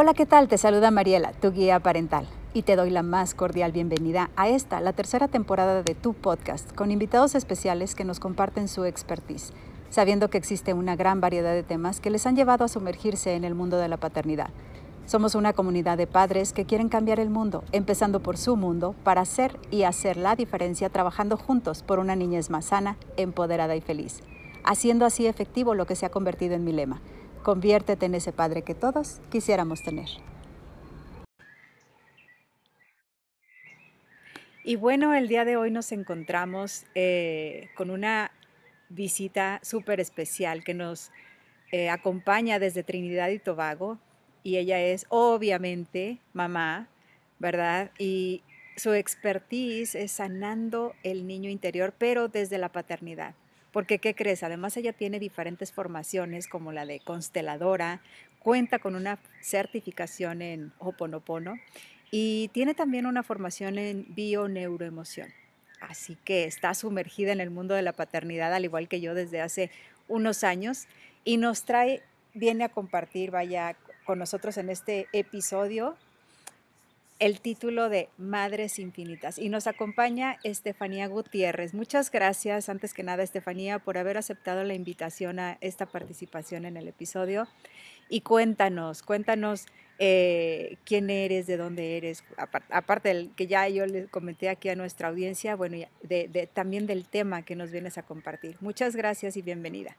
Hola, ¿qué tal? Te saluda Mariela, tu guía parental, y te doy la más cordial bienvenida a esta, la tercera temporada de tu podcast, con invitados especiales que nos comparten su expertise, sabiendo que existe una gran variedad de temas que les han llevado a sumergirse en el mundo de la paternidad. Somos una comunidad de padres que quieren cambiar el mundo, empezando por su mundo, para hacer y hacer la diferencia trabajando juntos por una niñez más sana, empoderada y feliz, haciendo así efectivo lo que se ha convertido en mi lema Conviértete en ese padre que todos quisiéramos tener. Y bueno, el día de hoy nos encontramos eh, con una visita súper especial que nos eh, acompaña desde Trinidad y Tobago. Y ella es obviamente mamá, ¿verdad? Y su expertise es sanando el niño interior, pero desde la paternidad. Porque, ¿qué crees? Además, ella tiene diferentes formaciones, como la de consteladora, cuenta con una certificación en Hoponopono y tiene también una formación en bio-neuroemoción. Así que está sumergida en el mundo de la paternidad, al igual que yo desde hace unos años, y nos trae, viene a compartir, vaya, con nosotros en este episodio el título de Madres Infinitas. Y nos acompaña Estefanía Gutiérrez. Muchas gracias, antes que nada, Estefanía, por haber aceptado la invitación a esta participación en el episodio. Y cuéntanos, cuéntanos eh, quién eres, de dónde eres, aparte del que ya yo le comenté aquí a nuestra audiencia, bueno, de, también del tema que nos vienes a compartir. Muchas gracias y bienvenida.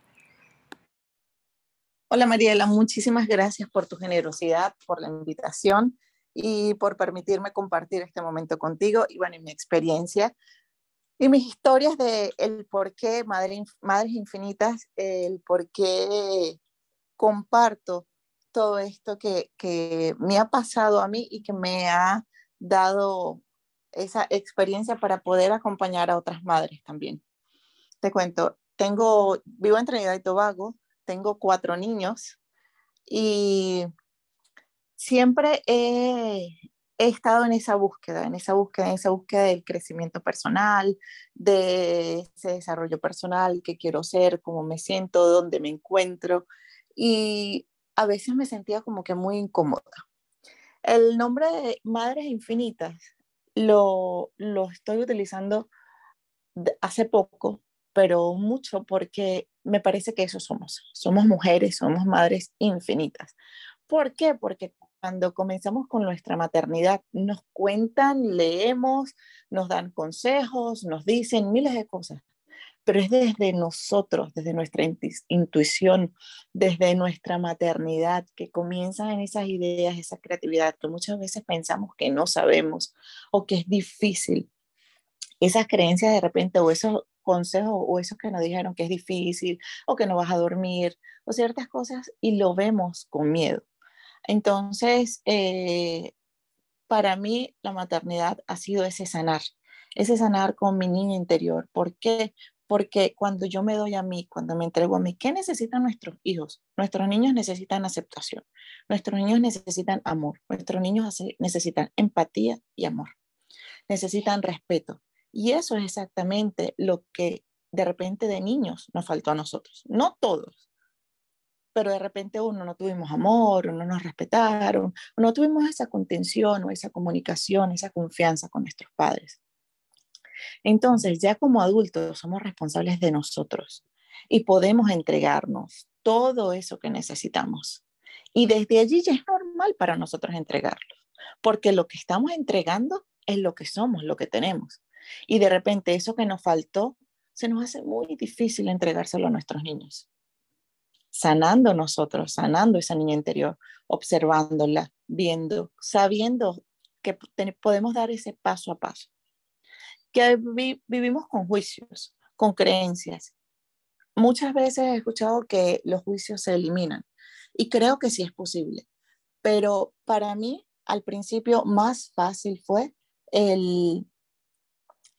Hola Mariela, muchísimas gracias por tu generosidad, por la invitación y por permitirme compartir este momento contigo y bueno, mi experiencia y mis historias de el por qué Madres Infinitas, el por qué comparto todo esto que, que me ha pasado a mí y que me ha dado esa experiencia para poder acompañar a otras madres también. Te cuento, tengo, vivo en Trinidad y Tobago, tengo cuatro niños y siempre he, estado en esa búsqueda, en esa búsqueda, en esa búsqueda del crecimiento personal, de ese desarrollo personal, qué quiero ser, cómo me siento, dónde me encuentro. Y a veces me sentía como que muy incómoda. El nombre de Madres Infinitas lo, lo estoy utilizando hace poco, pero mucho porque me parece que eso somos. Somos mujeres, somos madres infinitas. ¿Por qué? Porque cuando comenzamos con nuestra maternidad, nos cuentan, leemos, nos dan consejos, nos dicen miles de cosas, pero es desde nosotros, desde nuestra intuición, desde nuestra maternidad, que comienzan en esas ideas, esa creatividad que muchas veces pensamos que no sabemos o que es difícil. Esas creencias de repente o esos consejos o esos que nos dijeron que es difícil o que no vas a dormir o ciertas cosas y lo vemos con miedo. Entonces, eh, para mí la maternidad ha sido ese sanar, ese sanar con mi niña interior. ¿Por qué? Porque cuando yo me doy a mí, cuando me entrego a mí, ¿qué necesitan nuestros hijos? Nuestros niños necesitan aceptación, nuestros niños necesitan amor, nuestros niños necesitan empatía y amor, necesitan respeto. Y eso es exactamente lo que de repente de niños nos faltó a nosotros. No todos, pero de repente uno no tuvimos amor, o no nos respetaron, no tuvimos esa contención o esa comunicación, esa confianza con nuestros padres. Entonces, ya como adultos somos responsables de nosotros y podemos entregarnos todo eso que necesitamos. Y desde allí ya es normal para nosotros entregarlo, porque lo que estamos entregando es lo que somos, lo que tenemos. Y de repente eso que nos faltó, se nos hace muy difícil entregárselo a nuestros niños sanando nosotros, sanando esa niña interior, observándola, viendo, sabiendo que podemos dar ese paso a paso. Que vivimos con juicios, con creencias. Muchas veces he escuchado que los juicios se eliminan y creo que sí es posible, pero para mí al principio más fácil fue el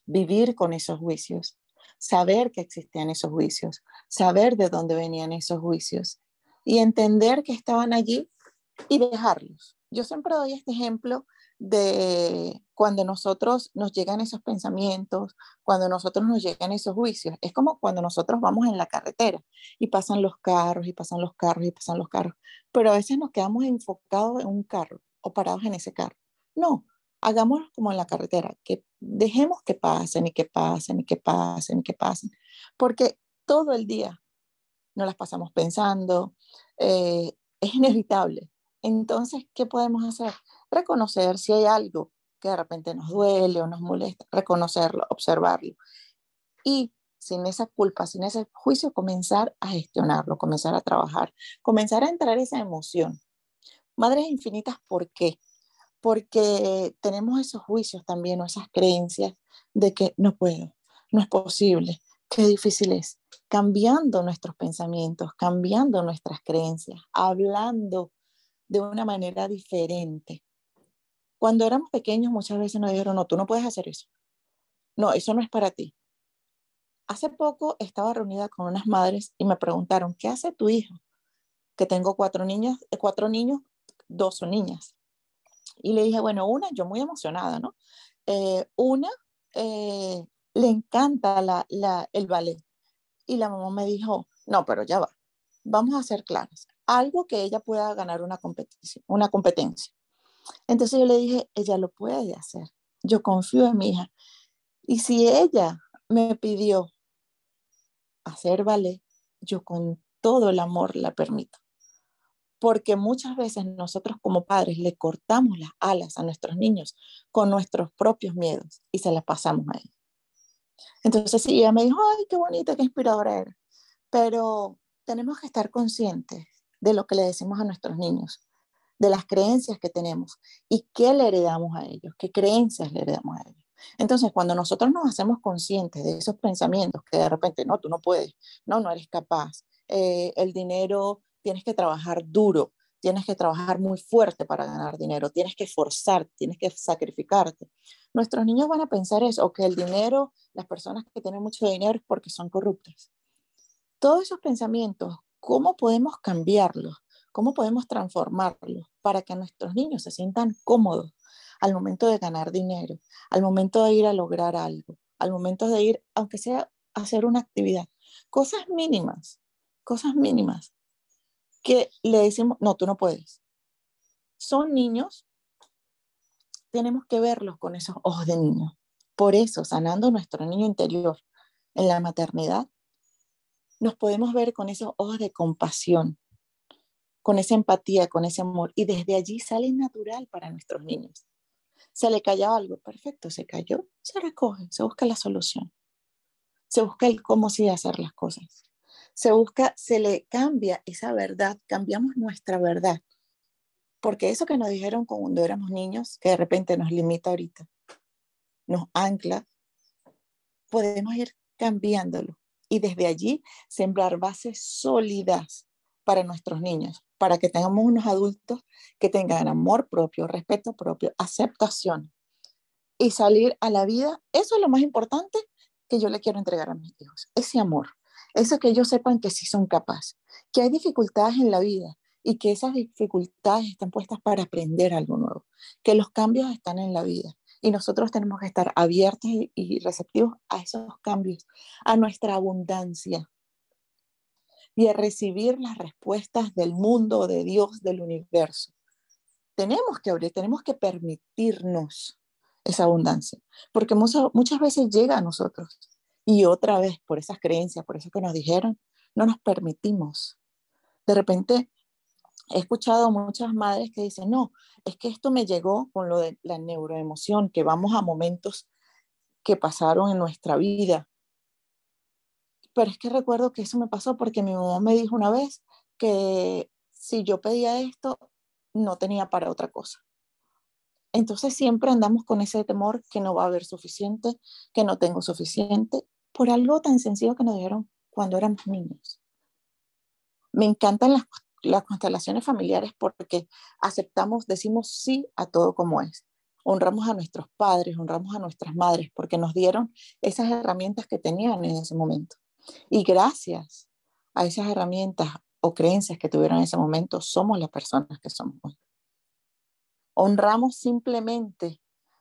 vivir con esos juicios, saber que existían esos juicios, saber de dónde venían esos juicios y entender que estaban allí y dejarlos. Yo siempre doy este ejemplo de cuando nosotros nos llegan esos pensamientos, cuando nosotros nos llegan esos juicios. Es como cuando nosotros vamos en la carretera y pasan los carros y pasan los carros y pasan los carros, pero a veces nos quedamos enfocados en un carro o parados en ese carro. No, hagámoslo como en la carretera, que dejemos que pasen y que pasen y que pasen y que pasen, porque todo el día no las pasamos pensando, eh, es inevitable. Entonces, ¿qué podemos hacer? Reconocer si hay algo que de repente nos duele o nos molesta, reconocerlo, observarlo. Y sin esa culpa, sin ese juicio, comenzar a gestionarlo, comenzar a trabajar, comenzar a entrar esa emoción. Madres infinitas, ¿por qué? Porque tenemos esos juicios también o esas creencias de que no puedo, no es posible, qué difícil es. Cambiando nuestros pensamientos, cambiando nuestras creencias, hablando de una manera diferente. Cuando éramos pequeños muchas veces nos dijeron, no, tú no puedes hacer eso. No, eso no es para ti. Hace poco estaba reunida con unas madres y me preguntaron, ¿qué hace tu hijo? Que tengo cuatro niños, eh, cuatro niños, dos son niñas. Y le dije, bueno, una, yo muy emocionada, ¿no? Eh, una eh, le encanta la, la, el ballet. Y la mamá me dijo, no, pero ya va, vamos a ser claros algo que ella pueda ganar una competición, una competencia. Entonces yo le dije, ella lo puede hacer. Yo confío en mi hija. Y si ella me pidió hacer ballet, yo con todo el amor la permito. Porque muchas veces nosotros como padres le cortamos las alas a nuestros niños con nuestros propios miedos y se las pasamos a ella. Entonces sí, ella me dijo, ay, qué bonita, qué inspiradora era. Pero tenemos que estar conscientes de lo que le decimos a nuestros niños, de las creencias que tenemos y qué le heredamos a ellos, qué creencias le heredamos a ellos. Entonces, cuando nosotros nos hacemos conscientes de esos pensamientos que de repente, no, tú no puedes, no, no eres capaz, eh, el dinero tienes que trabajar duro, tienes que trabajar muy fuerte para ganar dinero, tienes que esforzarte, tienes que sacrificarte. Nuestros niños van a pensar eso, que el dinero, las personas que tienen mucho dinero es porque son corruptas. Todos esos pensamientos ¿Cómo podemos cambiarlos? ¿Cómo podemos transformarlos para que nuestros niños se sientan cómodos al momento de ganar dinero, al momento de ir a lograr algo, al momento de ir, aunque sea a hacer una actividad? Cosas mínimas, cosas mínimas que le decimos, no, tú no puedes. Son niños, tenemos que verlos con esos ojos de niño. Por eso, sanando nuestro niño interior en la maternidad, nos podemos ver con esos ojos de compasión, con esa empatía, con ese amor, y desde allí sale natural para nuestros niños. Se le cayó algo, perfecto, se cayó, se recoge, se busca la solución, se busca el cómo sí hacer las cosas, se busca, se le cambia esa verdad, cambiamos nuestra verdad, porque eso que nos dijeron cuando éramos niños, que de repente nos limita ahorita, nos ancla, podemos ir cambiándolo y desde allí sembrar bases sólidas para nuestros niños, para que tengamos unos adultos que tengan amor propio, respeto propio, aceptación y salir a la vida. Eso es lo más importante que yo le quiero entregar a mis hijos, ese amor, eso que ellos sepan que sí son capaces, que hay dificultades en la vida y que esas dificultades están puestas para aprender algo nuevo, que los cambios están en la vida y nosotros tenemos que estar abiertos y receptivos a esos cambios, a nuestra abundancia y a recibir las respuestas del mundo, de Dios, del universo. Tenemos que abrir, tenemos que permitirnos esa abundancia, porque muchas veces llega a nosotros y otra vez por esas creencias, por eso que nos dijeron, no nos permitimos. De repente he escuchado muchas madres que dicen, no, es que esto me llegó con lo de la neuroemoción, que vamos a momentos que pasaron en nuestra vida. Pero es que recuerdo que eso me pasó porque mi mamá me dijo una vez que si yo pedía esto, no tenía para otra cosa. Entonces siempre andamos con ese temor que no va a haber suficiente, que no tengo suficiente, por algo tan sencillo que nos dijeron cuando éramos niños. Me encantan las las constelaciones familiares porque aceptamos, decimos sí a todo como es. Honramos a nuestros padres, honramos a nuestras madres porque nos dieron esas herramientas que tenían en ese momento. Y gracias a esas herramientas o creencias que tuvieron en ese momento, somos las personas que somos hoy. honramos simplemente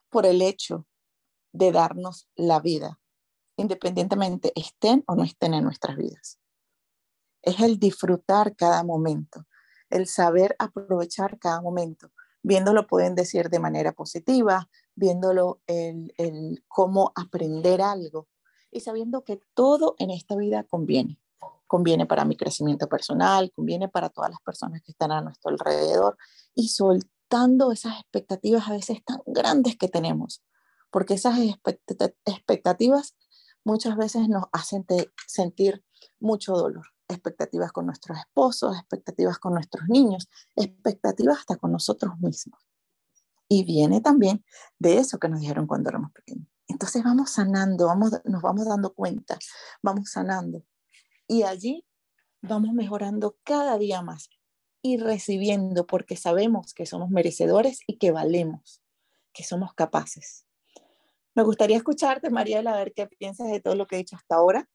por el hecho de darnos la vida, independientemente estén o no estén en nuestras vidas. Es el disfrutar cada momento, el saber aprovechar cada momento. Viéndolo pueden decir de manera positiva, viéndolo el, el cómo aprender algo y sabiendo que todo en esta vida conviene. Conviene para mi crecimiento personal, conviene para todas las personas que están a nuestro alrededor y soltando esas expectativas a veces tan grandes que tenemos, porque esas expectativas muchas veces nos hacen sentir mucho dolor. Expectativas con nuestros esposos, expectativas con nuestros niños, expectativas hasta con nosotros mismos. Y viene también de eso que nos dijeron cuando éramos pequeños. Entonces vamos sanando, vamos, nos vamos dando cuenta, vamos sanando. Y allí vamos mejorando cada día más y recibiendo porque sabemos que somos merecedores y que valemos, que somos capaces. Me gustaría escucharte, Mariela, a ver qué piensas de todo lo que he dicho hasta ahora.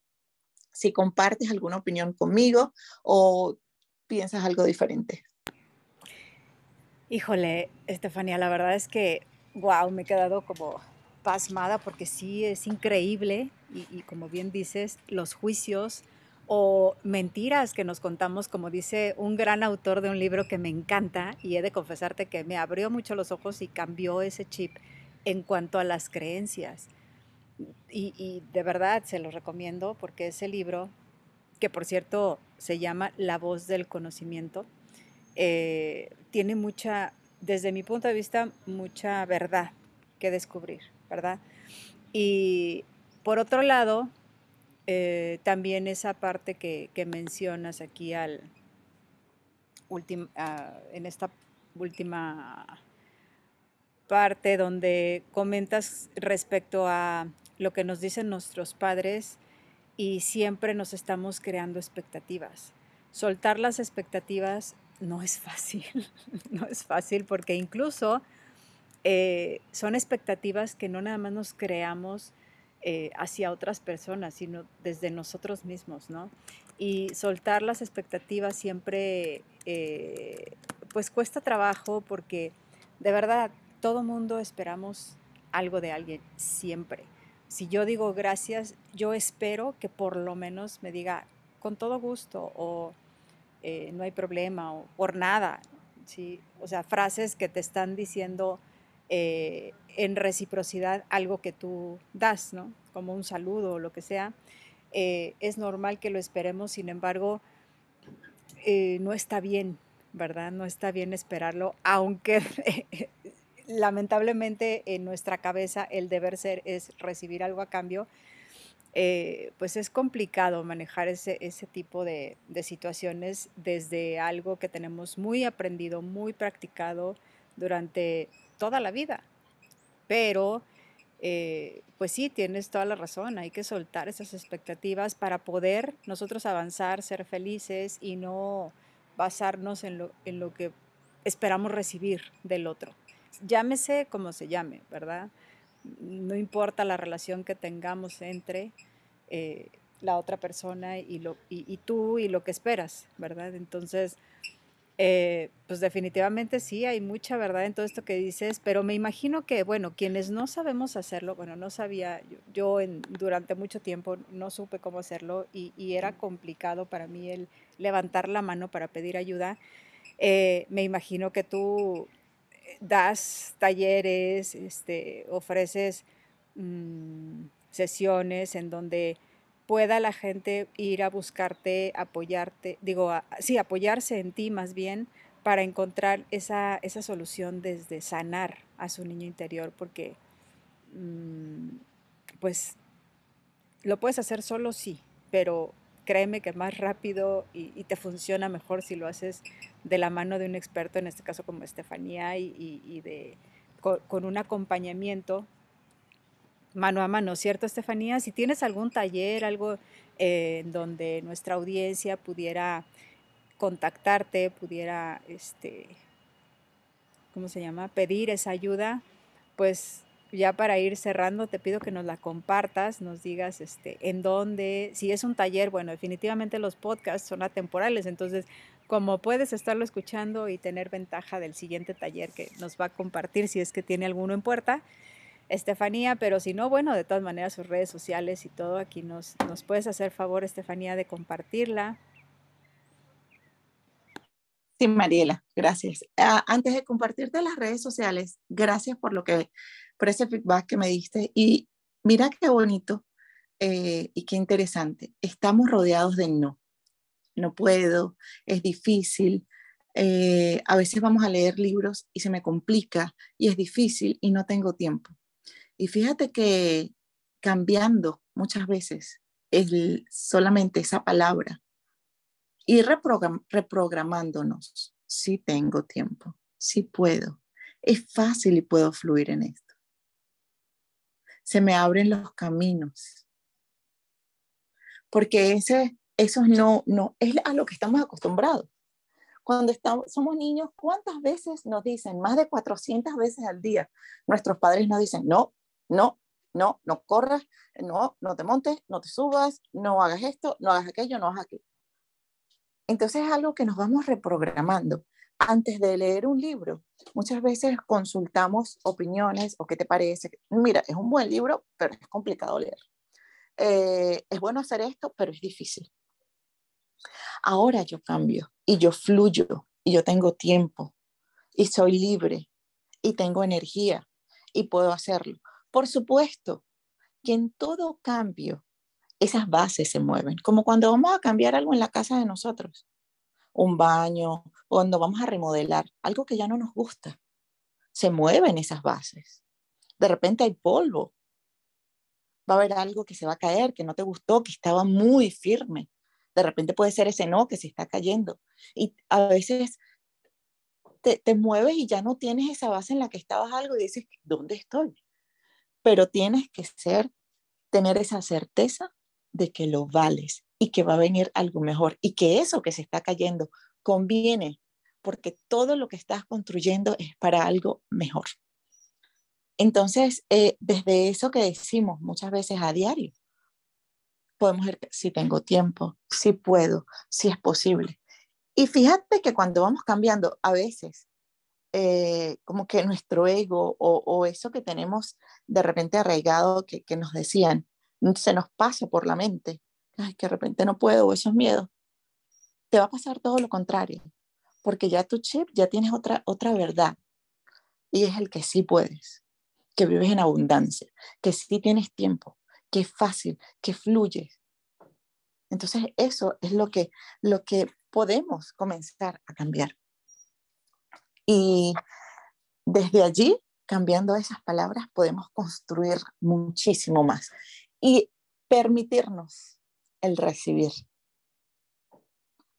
Si compartes alguna opinión conmigo o piensas algo diferente. Híjole, Estefanía, la verdad es que, wow, me he quedado como pasmada porque sí es increíble y, y como bien dices, los juicios o mentiras que nos contamos, como dice un gran autor de un libro que me encanta y he de confesarte que me abrió mucho los ojos y cambió ese chip en cuanto a las creencias. Y, de verdad se lo recomiendo porque ese libro, que por cierto se llama La voz del conocimiento, eh, tiene mucha, desde mi punto de vista, mucha verdad que descubrir, ¿verdad? Y por otro lado, eh, también esa parte que, mencionas aquí al en esta última parte donde comentas respecto a lo que nos dicen nuestros padres y siempre nos estamos creando expectativas. Soltar las expectativas no es fácil, no es fácil porque incluso eh, son expectativas que no nada más nos creamos eh, hacia otras personas, sino desde nosotros mismos, ¿no? Y soltar las expectativas siempre, eh, pues cuesta trabajo porque de verdad todo mundo esperamos algo de alguien, siempre. Si yo digo gracias, yo espero que por lo menos me diga con todo gusto o eh, no hay problema o por nada. ¿sí? O sea, frases que te están diciendo eh, en reciprocidad algo que tú das, ¿no? Como un saludo o lo que sea. Eh, es normal que lo esperemos, sin embargo, no está bien, ¿verdad? No está bien esperarlo, aunque lamentablemente en nuestra cabeza el deber ser es recibir algo a cambio, eh, pues es complicado manejar ese, ese tipo de, situaciones desde algo que tenemos muy aprendido, muy practicado durante toda la vida. Pero, eh, pues sí, tienes toda la razón, hay que soltar esas expectativas para poder nosotros avanzar, ser felices y no basarnos en lo, en lo que esperamos recibir del otro llámese como se llame, ¿verdad? No importa la relación que tengamos entre eh, la otra persona y, lo, y, tú y lo que esperas, ¿verdad? Entonces, eh, pues definitivamente sí, hay mucha verdad en todo esto que dices, pero me imagino que, bueno, quienes no sabemos hacerlo, bueno, no sabía, yo, en, durante mucho tiempo no supe cómo hacerlo y, era complicado para mí el levantar la mano para pedir ayuda. Eh, me imagino que tú das talleres, este, ofreces mm, sesiones en donde pueda la gente ir a buscarte, apoyarte, digo, sí, apoyarse en ti más bien para encontrar esa, esa solución desde sanar a su niño interior, porque mm, pues lo puedes hacer solo, sí, pero créeme que más rápido y, te funciona mejor si lo haces de la mano de un experto, en este caso como Estefanía, y, de, con, un acompañamiento mano a mano, ¿cierto, Estefanía? Si tienes algún taller, algo eh, en donde nuestra audiencia pudiera contactarte, pudiera, este, ¿cómo se llama?, pedir esa ayuda, pues ya para ir cerrando, te pido que nos la compartas, nos digas este, en dónde, si es un taller, bueno, definitivamente los podcasts son atemporales, entonces como puedes estarlo escuchando y tener ventaja del siguiente taller que nos va a compartir si es que tiene alguno en puerta, Estefanía, pero si no, bueno, de todas maneras sus redes sociales y todo, aquí nos, nos puedes hacer favor, Estefanía, de compartirla. Sí, Mariela, gracias. Ah, antes de compartirte las redes sociales, gracias por lo que, por ese feedback que me diste. Y mira qué bonito eh, y qué interesante. Estamos rodeados de no no puedo, es difícil. Eh, a veces vamos a leer libros y se me complica y es difícil y no tengo tiempo. Y fíjate que cambiando muchas veces es solamente esa palabra y reprogramándonos, sí tengo tiempo, sí puedo, es fácil y puedo fluir en esto. Se me abren los caminos. Porque ese eso no, no es a lo que estamos acostumbrados. Cuando estamos, somos niños, ¿cuántas veces nos dicen? Más de 400 veces al día. Nuestros padres nos dicen, no, no, no, no corras, no, no te montes, no te subas, no hagas esto, no hagas aquello, no hagas aquello. Entonces es algo que nos vamos reprogramando. Antes de leer un libro, muchas veces consultamos opiniones o qué te parece. Mira, es un buen libro, pero es complicado leer. Eh, es bueno hacer esto, pero es difícil. Ahora yo cambio y yo fluyo y yo tengo tiempo y soy libre y tengo energía y puedo hacerlo. Por supuesto que en todo cambio esas bases se mueven, como cuando vamos a cambiar algo en la casa de nosotros, un baño, cuando vamos a remodelar algo que ya no nos gusta. Se mueven esas bases. De repente hay polvo. Va a haber algo que se va a caer, que no te gustó, que estaba muy firme. De repente puede ser ese no que se está cayendo. Y a veces te, te mueves y ya no tienes esa base en la que estabas algo y dices, ¿dónde estoy? Pero tienes que ser, tener esa certeza de que lo vales y que va a venir algo mejor y que eso que se está cayendo conviene porque todo lo que estás construyendo es para algo mejor. Entonces, eh, desde eso que decimos muchas veces a diario, podemos ver si tengo tiempo, si puedo, si es posible. Y fíjate que cuando vamos cambiando, a veces, eh, como que nuestro ego o, eso que tenemos de repente arraigado, que, que nos decían, se nos pasa por la mente, ay, que de repente no puedo, o eso es miedo, te va a pasar todo lo contrario, porque ya tu chip, ya tienes otra, otra verdad, y es el que sí puedes, que vives en abundancia, que sí tienes tiempo, que fácil, que fluye. Entonces eso es lo que, lo que podemos comenzar a cambiar. Y desde allí, cambiando esas palabras, podemos construir muchísimo más y permitirnos el recibir,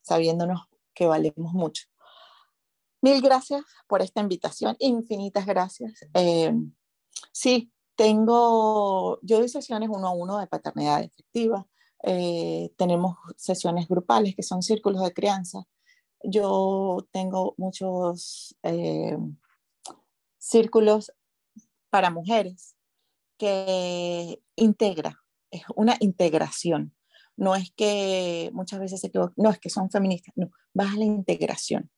sabiéndonos que valemos mucho. Mil gracias por esta invitación, infinitas gracias. Eh, sí, tengo, yo doy sesiones uno a uno de paternidad efectiva. Eh, tenemos sesiones grupales que son círculos de crianza. Yo tengo muchos eh, círculos para mujeres que integra, es una integración. No es que muchas veces se equivocan, no es que son feministas, no, vas a la integración.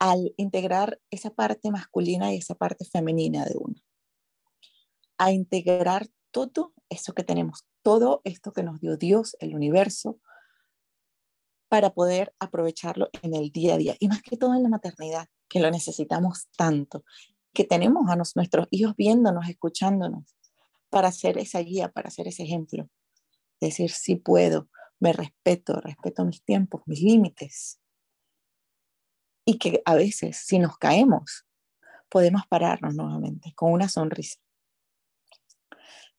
Al integrar esa parte masculina y esa parte femenina de uno a integrar todo eso que tenemos, todo esto que nos dio Dios, el universo, para poder aprovecharlo en el día a día. Y más que todo en la maternidad, que lo necesitamos tanto, que tenemos a nuestros hijos viéndonos, escuchándonos, para ser esa guía, para ser ese ejemplo. Decir, sí puedo, me respeto, respeto mis tiempos, mis límites. Y que a veces, si nos caemos, podemos pararnos nuevamente con una sonrisa.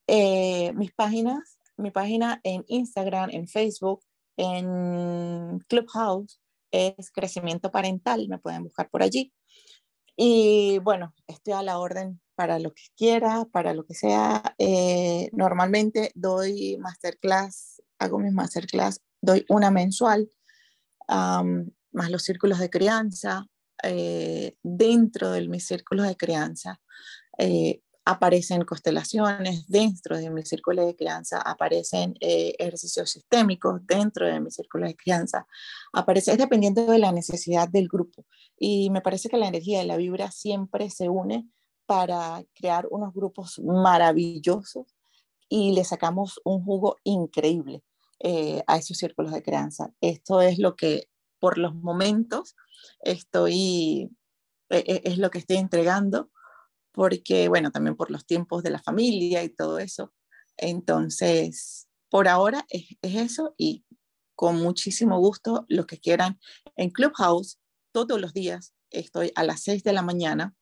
Eh, mis páginas, mi página en Instagram, en Facebook, en Clubhouse es Crecimiento Parental, me pueden buscar por allí. Y bueno, estoy a la orden para lo que quiera, para lo que sea. Eh, normalmente doy masterclass, hago mis masterclass, doy una mensual, más los círculos de crianza. Eh, dentro de mis círculos de crianza, aparecen constelaciones dentro de mi círculo de crianza, aparecen eh, ejercicios sistémicos dentro de mi círculo de crianza, aparece, es dependiendo de la necesidad del grupo. Y me parece que la energía y la vibra siempre se une para crear unos grupos maravillosos y le sacamos un jugo increíble eh, a esos círculos de crianza. Esto es lo que por los momentos estoy, e, e, es lo que estoy entregando porque, bueno, también por los tiempos de la familia y todo eso. Entonces, por ahora es, eso y con muchísimo gusto los que quieran en Clubhouse todos los días estoy a las 6 de la mañana,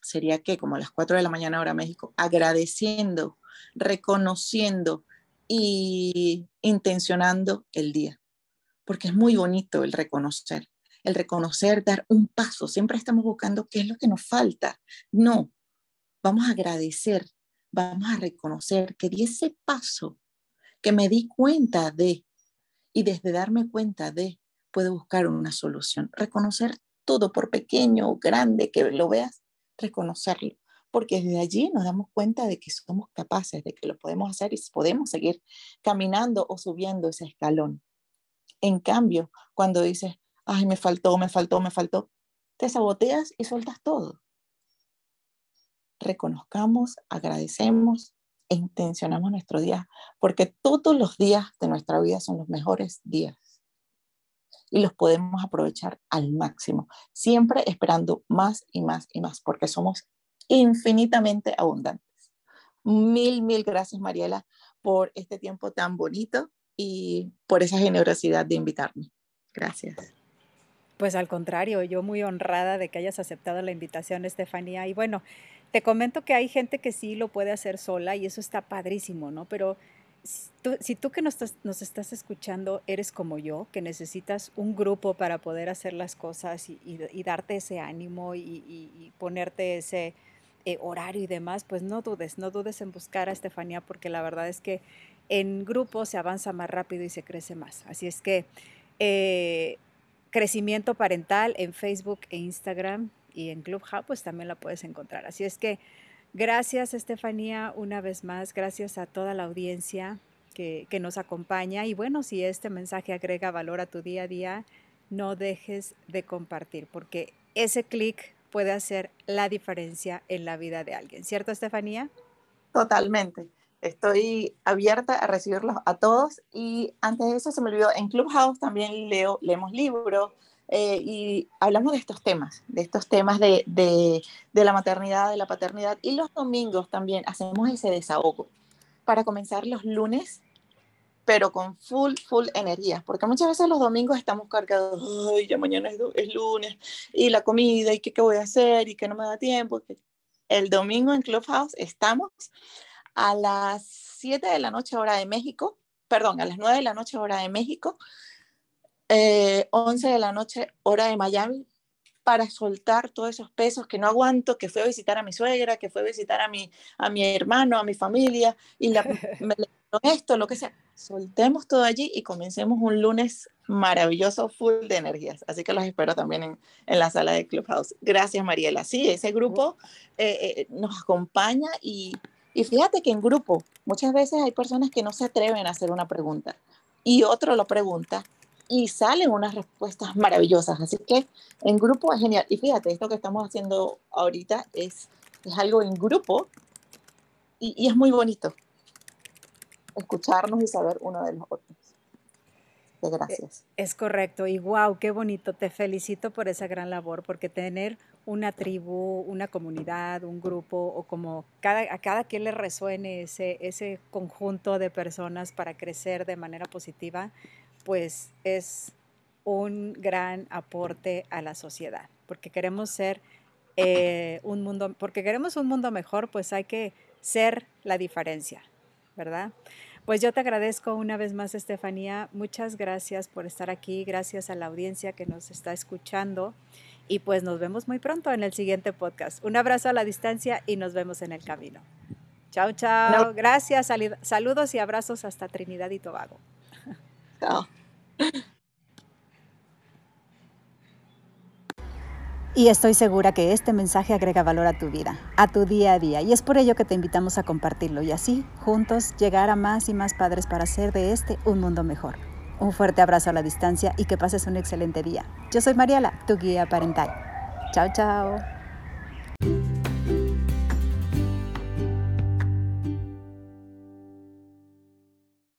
sería que como a las 4 de la mañana hora México, agradeciendo, reconociendo y intencionando el día, porque es muy bonito el reconocer, el reconocer, dar un paso, siempre estamos buscando qué es lo que nos falta. No, vamos a agradecer, vamos a reconocer que di ese paso, que me di cuenta de, y desde darme cuenta de, puedo buscar una solución. Reconocer todo, por pequeño o grande que lo veas, reconocerlo, porque desde allí nos damos cuenta de que somos capaces, de que lo podemos hacer y podemos seguir caminando o subiendo ese escalón. En cambio, cuando dices, ay, me faltó, me faltó, me faltó, te saboteas y sueltas todo. Reconozcamos, agradecemos e intencionamos nuestro día, porque todos los días de nuestra vida son los mejores días. Y los podemos aprovechar al máximo, siempre esperando más y más y más, porque somos infinitamente abundantes. Mil, mil gracias, Mariela, por este tiempo tan bonito y por esa generosidad de invitarme. Gracias. Pues al contrario, yo muy honrada de que hayas aceptado la invitación, Estefanía. Y bueno, te comento que hay gente que sí lo puede hacer sola y eso está padrísimo, ¿no? Pero si tú, que nos estás, escuchando eres como yo, que necesitas un grupo para poder hacer las cosas y, darte ese ánimo y, ponerte ese eh, horario y demás, pues no dudes, no dudes en buscar a Estefanía porque la verdad es que en grupo se avanza más rápido y se crece más. Así es que eh, crecimiento parental en Facebook e Instagram y en Clubhouse pues también la puedes encontrar. Así es que gracias Estefanía una vez más, gracias a toda la audiencia que, que nos acompaña y bueno, si este mensaje agrega valor a tu día a día, no dejes de compartir porque ese clic puede hacer la diferencia en la vida de alguien, ¿cierto Estefanía? Totalmente. Estoy abierta a recibirlos a todos y antes de eso se me olvidó, en Clubhouse también leo, leemos libros, eh, y hablamos de estos temas, de estos temas de, de, de, la maternidad, de la paternidad. Y los domingos también hacemos ese desahogo para comenzar los lunes, pero con full, full energía. Porque muchas veces los domingos estamos cargados, ay, ya mañana es, es lunes, y la comida, y qué, qué voy a hacer, y que no me da tiempo. El domingo en Clubhouse estamos a las 7 de la noche hora de México, perdón, a las 9 de la noche hora de México, 11 eh, de la noche, hora de Miami, para soltar todos esos pesos que no aguanto, que fue a visitar a mi suegra, que fue a visitar a mi, a mi hermano, a mi familia, y la, me, esto, lo que sea. Soltemos todo allí y comencemos un lunes maravilloso, full de energías. Así que los espero también en, en la sala de Clubhouse. Gracias, Mariela. Sí, ese grupo eh, eh, nos acompaña y, y fíjate que en grupo muchas veces hay personas que no se atreven a hacer una pregunta y otro lo pregunta y salen unas respuestas maravillosas. Así que en grupo es genial. Y fíjate, esto que estamos haciendo ahorita es, es algo en grupo y, y es muy bonito escucharnos y saber uno de los otros. E, gracias. Es correcto y wow, qué bonito. Te felicito por esa gran labor, porque tener una tribu, una comunidad, un grupo o como cada, a cada quien le resuene ese, ese conjunto de personas para crecer de manera positiva, pues es un gran aporte a la sociedad, porque queremos ser eh, un mundo, porque queremos un mundo mejor, pues hay que ser la diferencia, ¿verdad? Pues yo te agradezco una vez más, Estefanía. Muchas gracias por estar aquí, gracias a la audiencia que nos está escuchando y pues nos vemos muy pronto en el siguiente podcast. Un abrazo a la distancia y nos vemos en el camino. Chao, chao. Gracias, saludos y abrazos hasta Trinidad y Tobago. Y estoy segura que este mensaje agrega valor a tu vida, a tu día a día. Y es por ello que te invitamos a compartirlo y así, juntos, llegar a más y más padres para hacer de este un mundo mejor. Un fuerte abrazo a la distancia y que pases un excelente día. Yo soy Mariela, tu guía parental. Chao, chao.